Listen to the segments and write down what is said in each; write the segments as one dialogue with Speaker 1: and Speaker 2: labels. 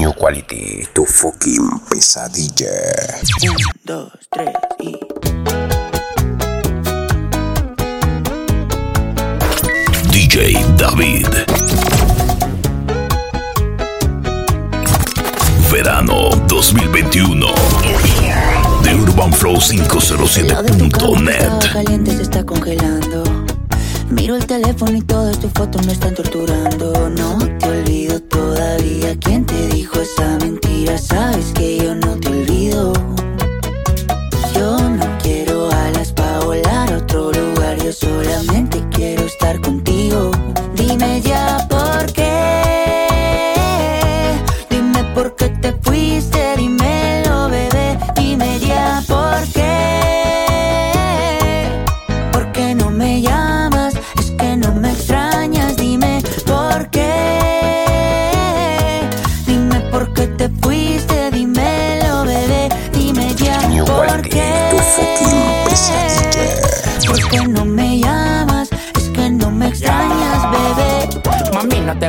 Speaker 1: New Quality, tu fucking pesadilla.
Speaker 2: Un, dos, tres y.
Speaker 3: DJ David. Verano 2021. De UrbanFlow507.net.
Speaker 2: caliente se está congelando. Miro el teléfono y todas tus fotos me están torturando. No olvido todavía. ¿Quién te dijo esa mentira? Sabes que yo no te olvido.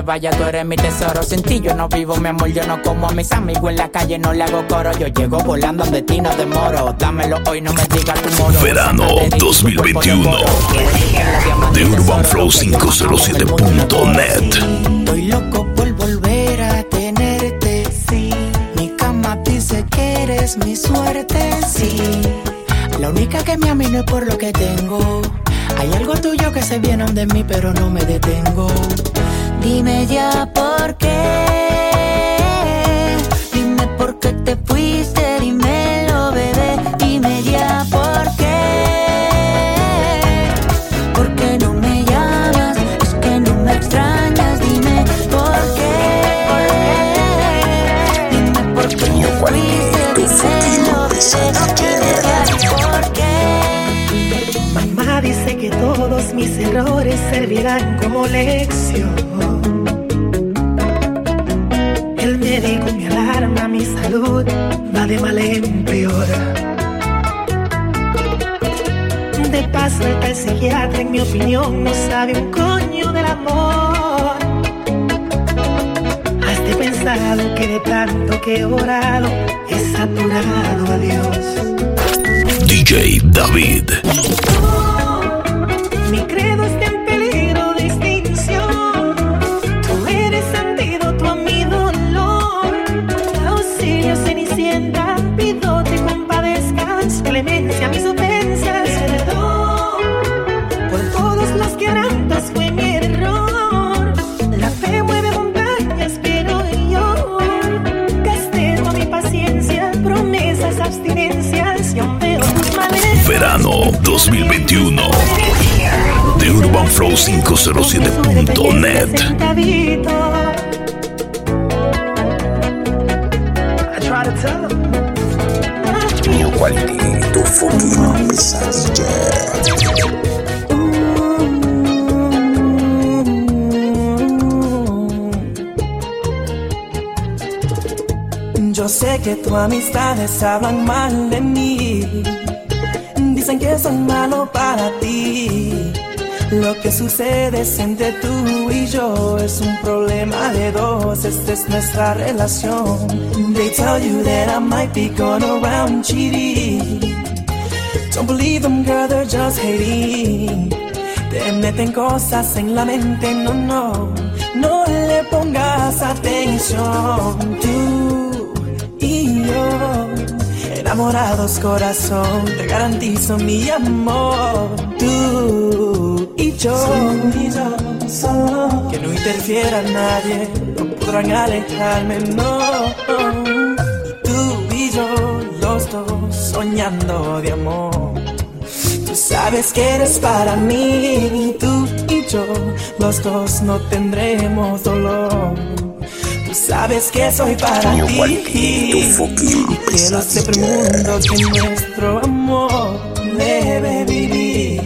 Speaker 2: Te
Speaker 4: vayas, tú eres mi tesoro. Sin ti yo no vivo, mi amor, yo no como a mis amigos en la calle, no le hago coro. Yo llego volando donde ti no demoro. Dámelo hoy, no me digas tu moro.
Speaker 3: Verano 2021. De UrbanFlow507.net.
Speaker 4: Estoy loco por volver a tenerte, sí. Mi cama dice que eres mi suerte, sí. La única que me a mí no es por lo que tengo. Hay algo tuyo que se viene de mí, pero no me detengo.
Speaker 2: Dime ya por qué. Dime por qué te fuiste. Dímelo, bebé. Dime ya por qué. ¿Por qué no me llamas? Es que no me extrañas. Dime por qué. Dime por qué te fuiste. Dímelo, bebé. ¿Por qué?
Speaker 5: Mamá dice que todos mis errores servirán como lección. El médico me alarma, mi salud va de mal en peor. De paso, el psiquiatra, en mi opinión, no sabe un coño del amor. Has de pensado que de tanto que he orado, he saturado a Dios.
Speaker 3: DJ David. Verano 2021. De UrbanFlow507.net.
Speaker 5: Sentadito. I try to tell him.
Speaker 1: New Quality, tu fucking pesadilla.
Speaker 6: Yo sé que tus amistades hablan mal de mí. Dicen que soy malo para ti. Lo que sucede entre tú y yo es un problema de dos. Esta es nuestra relación. They tell you that I might be going around cheating. Don't believe them, girl, they're just hating. Te meten cosas en la mente, no, no. No le pongas atención. Tú enamorados corazón, te garantizo mi amor. Tú y yo, y yo, solo que no interfiera nadie, no podrán alejarme, no. Tú y yo, los dos soñando de amor. Tú sabes que eres para mí, tú y yo, los dos no tendremos dolor. Sabes que soy para
Speaker 1: New
Speaker 6: ti quiero el mundo que nuestro amor debe vivir.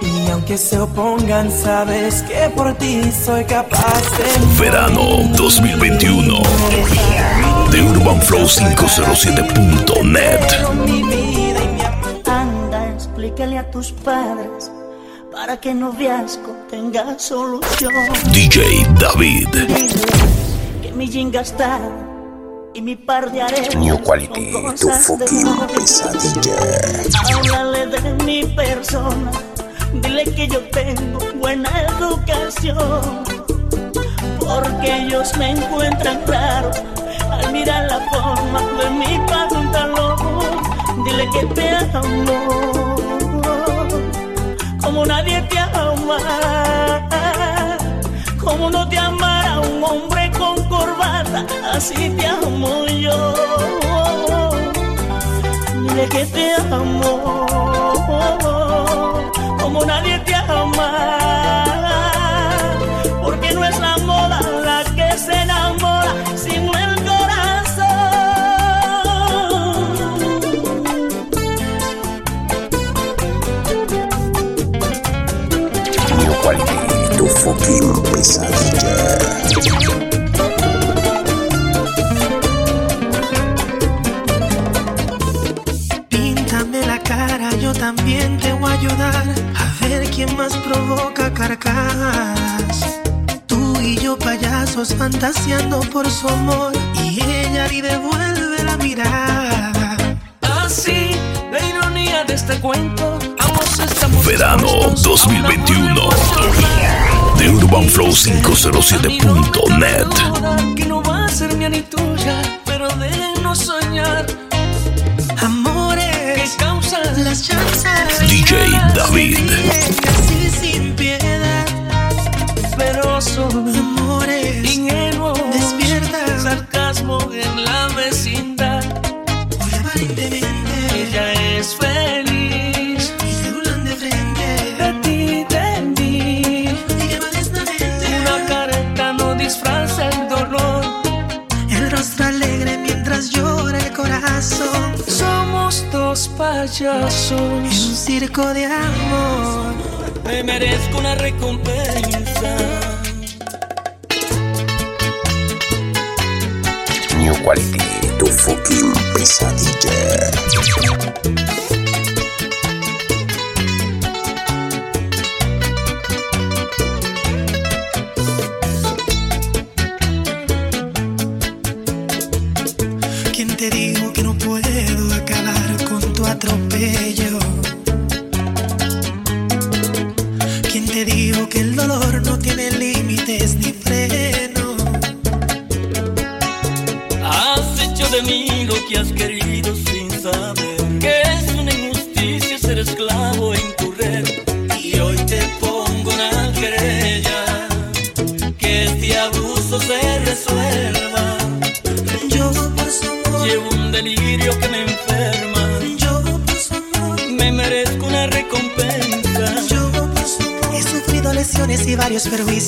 Speaker 6: Y aunque se opongan, sabes que por ti soy capaz de
Speaker 3: Verano 2021. De UrbanFlow507.net.
Speaker 6: mi vida y mi amor.
Speaker 7: Anda, explícale a tus padres para que noviazgo tenga solución.
Speaker 3: DJ David.
Speaker 7: Dile mi jean gastado y mi par de aretes.
Speaker 1: New quality, tu fucking pesadilla.
Speaker 7: Háblale de mi persona, dile que yo tengo buena educación. Porque ellos me encuentran raro al mirar la forma de mi pantalón. Dile que te amo, así te amo yo. Dile que te amo como nadie
Speaker 6: más provoca carcajadas. Tú y yo payasos fantaseando por su amor y ella ni devuelve la mirada. Así, la ironía de este cuento, ambos estamos
Speaker 8: Verano
Speaker 6: dispuestos a un amor
Speaker 8: 2021.
Speaker 6: emocional.
Speaker 8: De UrbanFlow507.net.
Speaker 6: Que no va a ser mía ni tuya, pero déjenos soñar. Amores que causan las chanzas.
Speaker 8: DJ David.
Speaker 6: Dos payasos en un circo de amor. Me merezco una recompensa.
Speaker 1: New quality, tu fucking pesadilla.
Speaker 6: ¿Quién te dijo que no puedo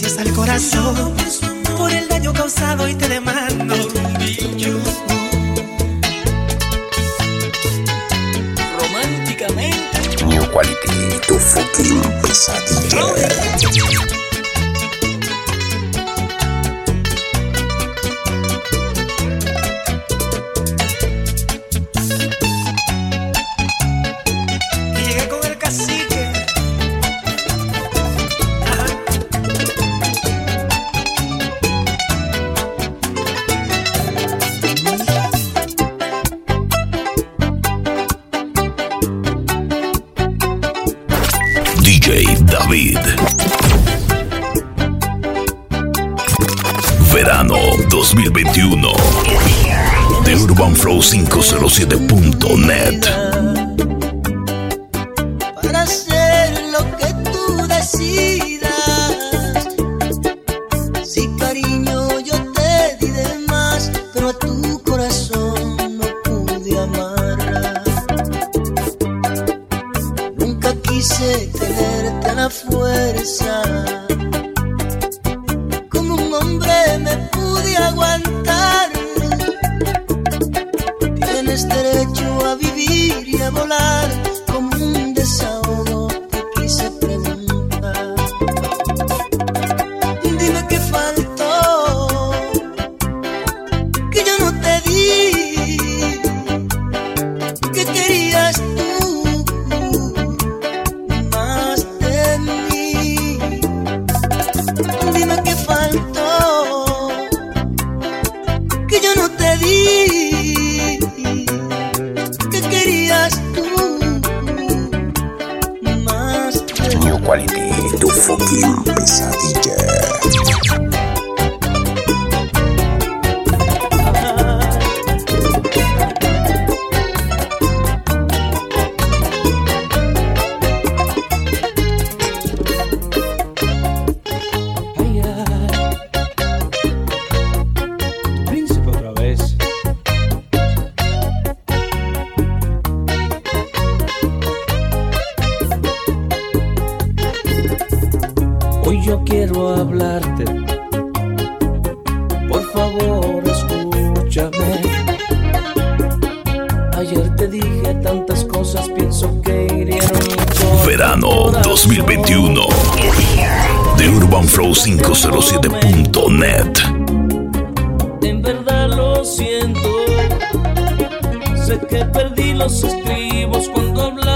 Speaker 6: perjuicios al corazón por el daño causado y te
Speaker 8: volar. Hoy yo quiero hablarte. Por favor, escúchame. Ayer te dije tantas cosas, pienso que hirieron mi.
Speaker 3: Verano 2021. De UrbanFlow507.net.
Speaker 8: En verdad lo siento. Sé que perdí los estribos cuando hablé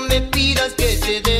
Speaker 8: me
Speaker 9: pidas que te dé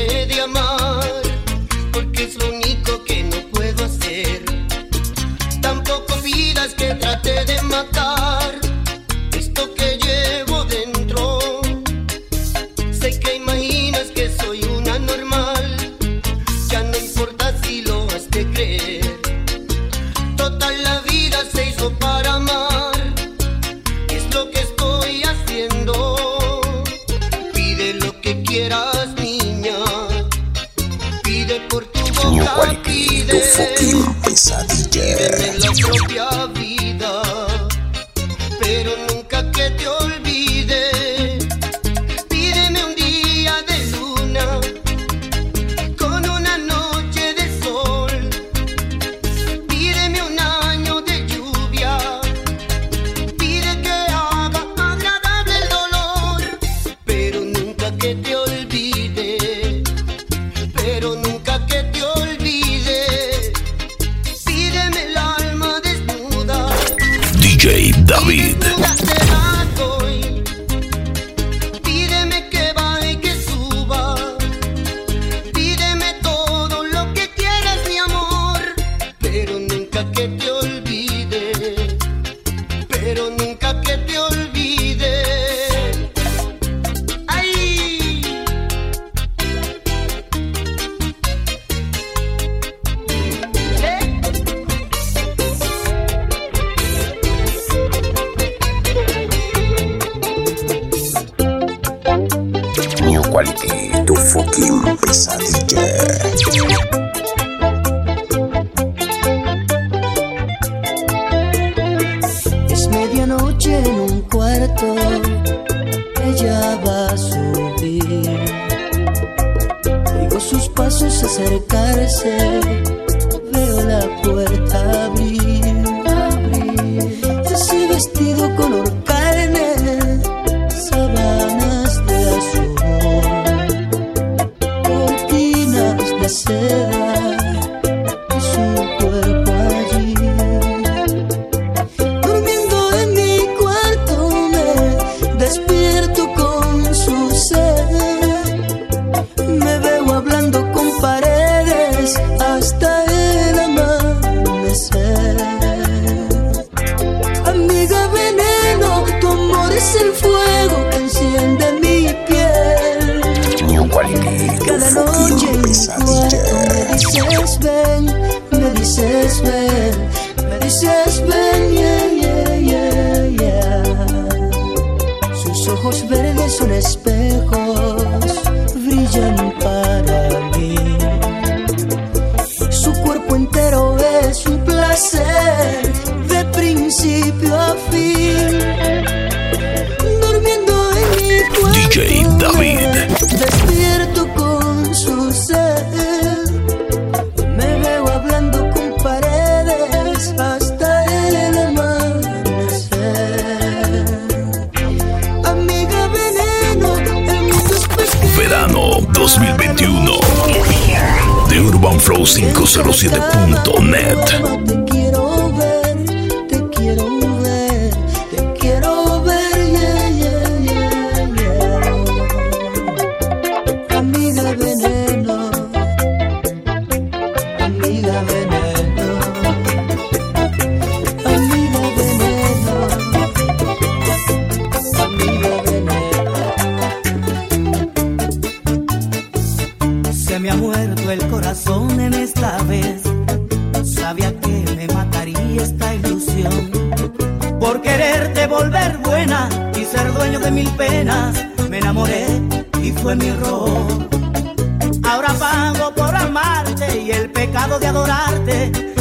Speaker 9: de
Speaker 3: adorarte.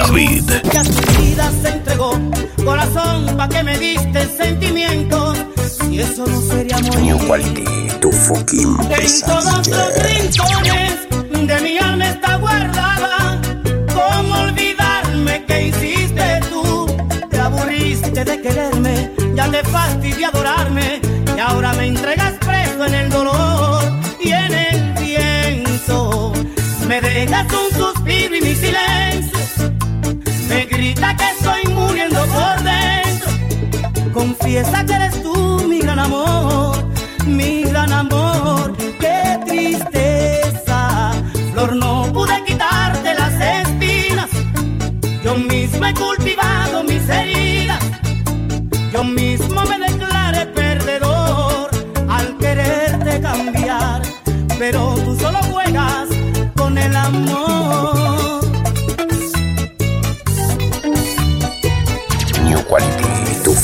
Speaker 3: David.
Speaker 10: Ya
Speaker 11: tu
Speaker 12: vida se entregó, corazón, pa' que me diste sentimientos. Si eso no sería morir.
Speaker 1: Igual tu fucking
Speaker 12: En todos los rincones de mi alma está guardada. ¿Cómo olvidarme que hiciste tú? Te aburriste de quererme, ya te fastidié adorar. piensa que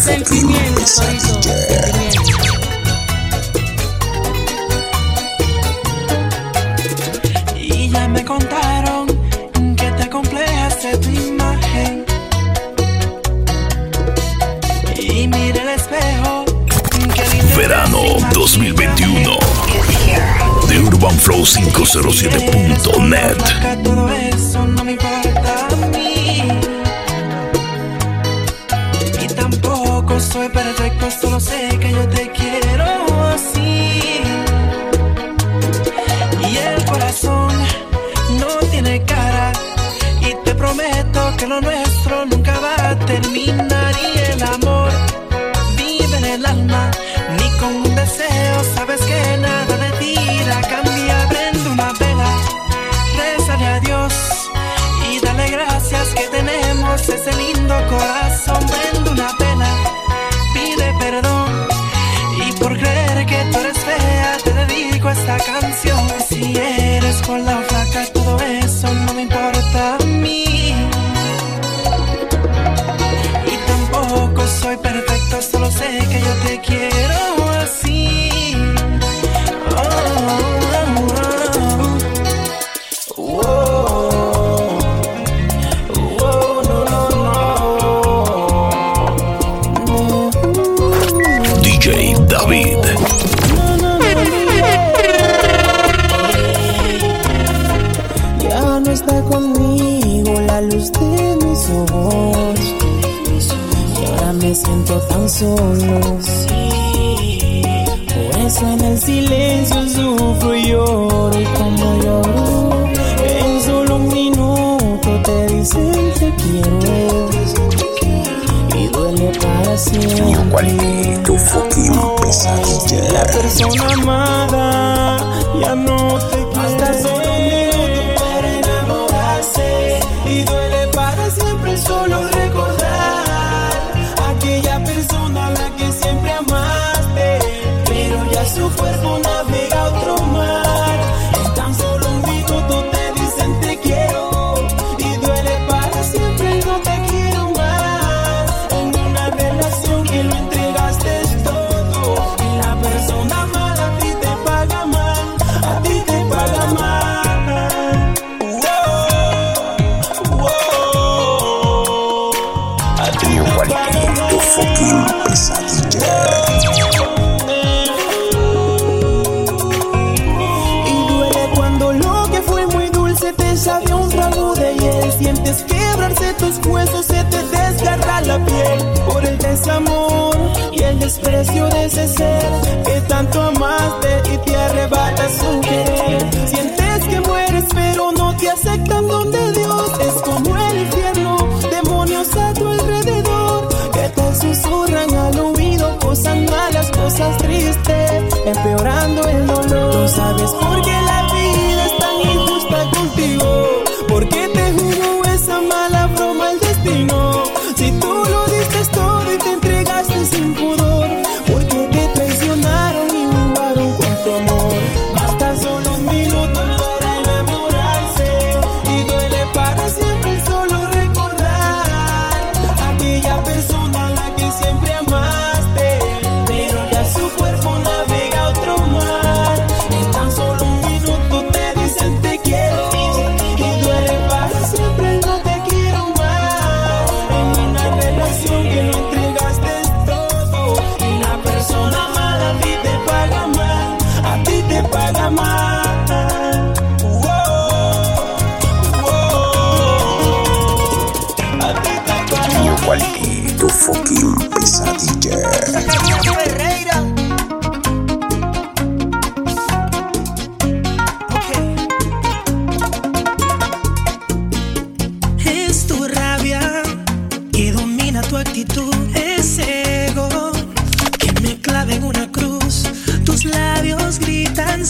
Speaker 12: Sentimiento,
Speaker 1: Torito.
Speaker 12: Sentimiento.
Speaker 13: Y ya me contaron que te complejas de tu imagen. Y
Speaker 14: mira el
Speaker 13: espejo. Que
Speaker 6: Verano 2021. De Urbanflow507.net. 所有。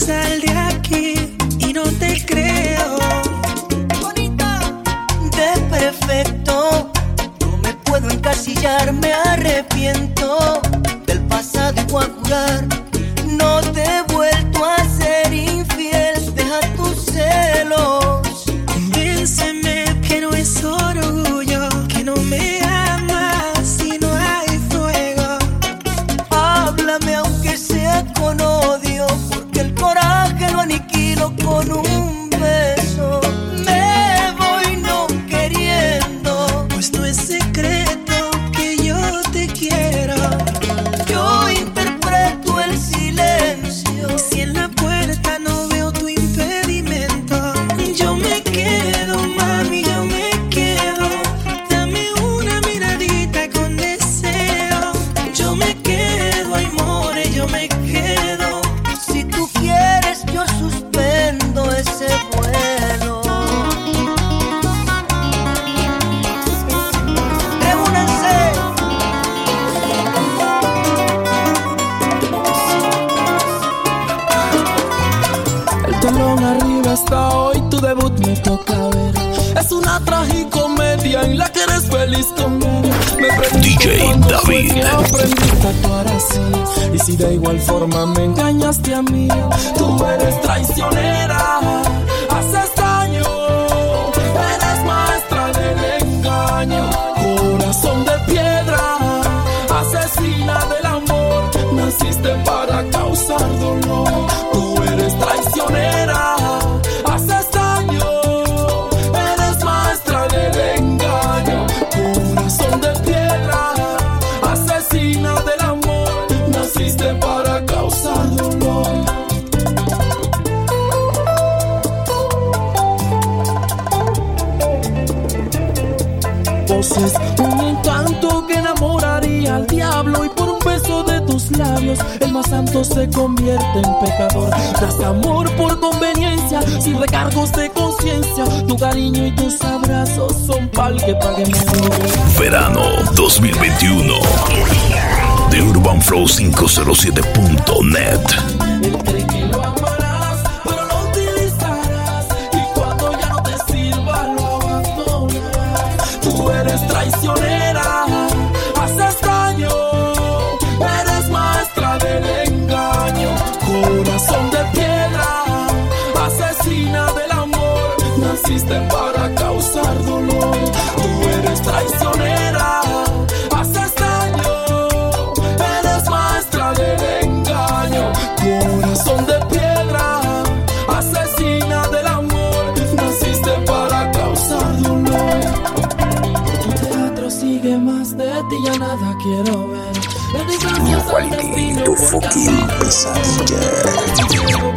Speaker 6: Gritan una tragicomedia en la que eres feliz conmigo. Me
Speaker 15: DJ David.
Speaker 6: Aprendiste a actuar así. Y si de igual forma me engañaste a mí, tú eres traicionera. Haces daño. Eres maestra del engaño. Corazón de piedra. Asesina del amor. Naciste para causar dolor. Tú eres traicionera. Un encanto que enamoraría al diablo y por un beso de tus labios el más santo se convierte en pecador. Das amor por conveniencia, sin recargos de conciencia. Tu cariño y tus abrazos son pal que pague mi
Speaker 15: Verano 2021. De UrbanFlow507.net.
Speaker 6: Naciste para causar dolor. Tú eres traicionera, haces daño. Eres maestra del engaño. Corazón de piedra, asesina del amor. Naciste para causar dolor. Tu teatro sigue más de ti, ya nada quiero ver.
Speaker 7: Quality, tu fucking pesadilla.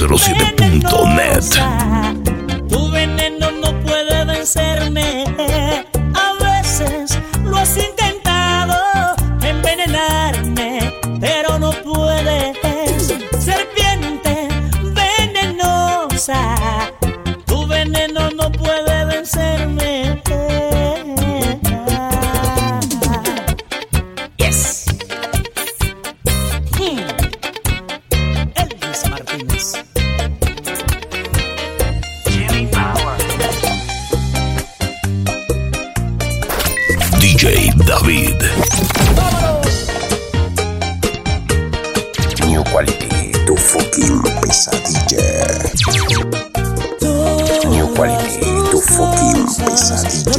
Speaker 1: UrbanFlow507.net. David.
Speaker 7: New Quality, tu fucking pesadilla.
Speaker 1: New Quality, tu
Speaker 15: fucking pesadilla.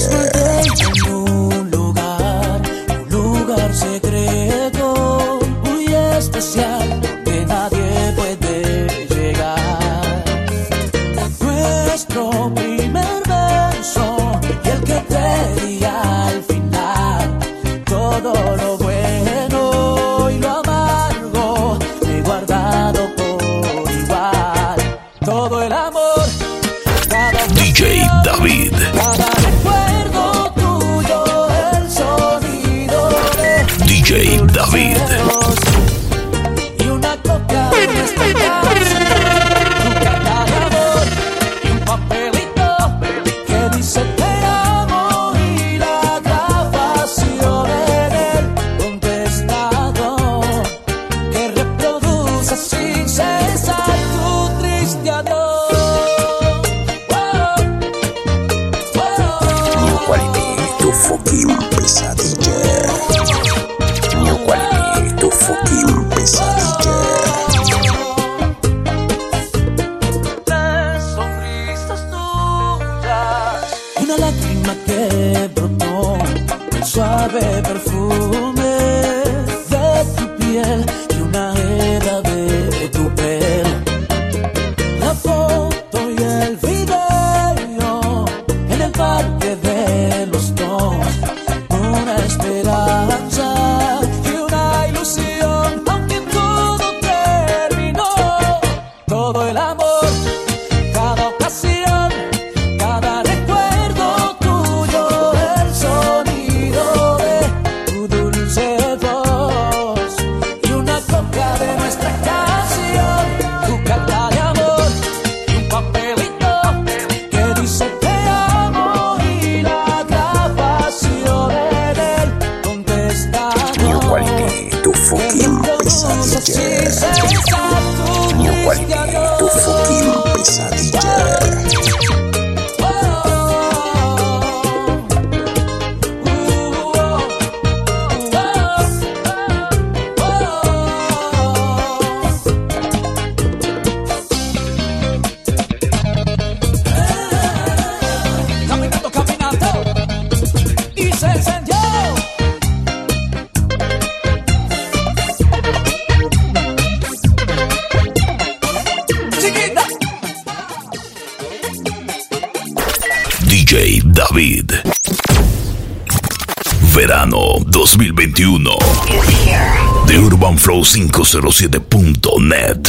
Speaker 15: 2021. De UrbanFlow507.net.